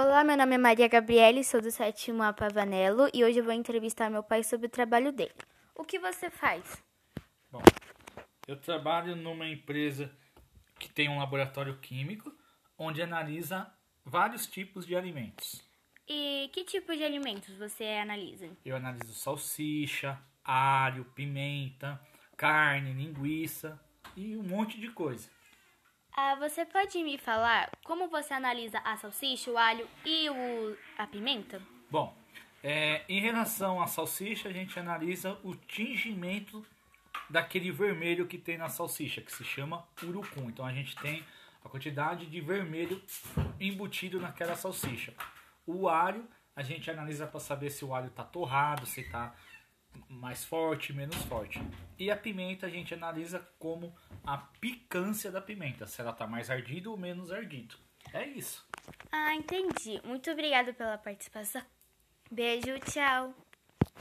Olá, meu nome é Maria Gabriele, sou do sétimo A Pavanello e hoje eu vou entrevistar meu pai sobre o trabalho dele. O que você faz? Bom, eu trabalho numa empresa que tem um laboratório químico onde analisa vários tipos de alimentos. E que tipo de alimentos você analisa? Eu analiso salsicha, alho, pimenta, carne, linguiça e um monte de coisa. Ah, você pode me falar como você analisa a salsicha, o alho e o, a pimenta? Bom, é, em relação à salsicha, a gente analisa o tingimento daquele vermelho que tem na salsicha, que se chama urucum. Então a gente tem a quantidade de vermelho embutido naquela salsicha. O alho, a gente analisa para saber se o alho está torrado, se está mais forte, menos forte. E a pimenta a gente analisa como a picância da pimenta, se ela tá mais ardida ou menos ardido. É isso. Ah, entendi. Muito obrigada pela participação. Beijo, tchau.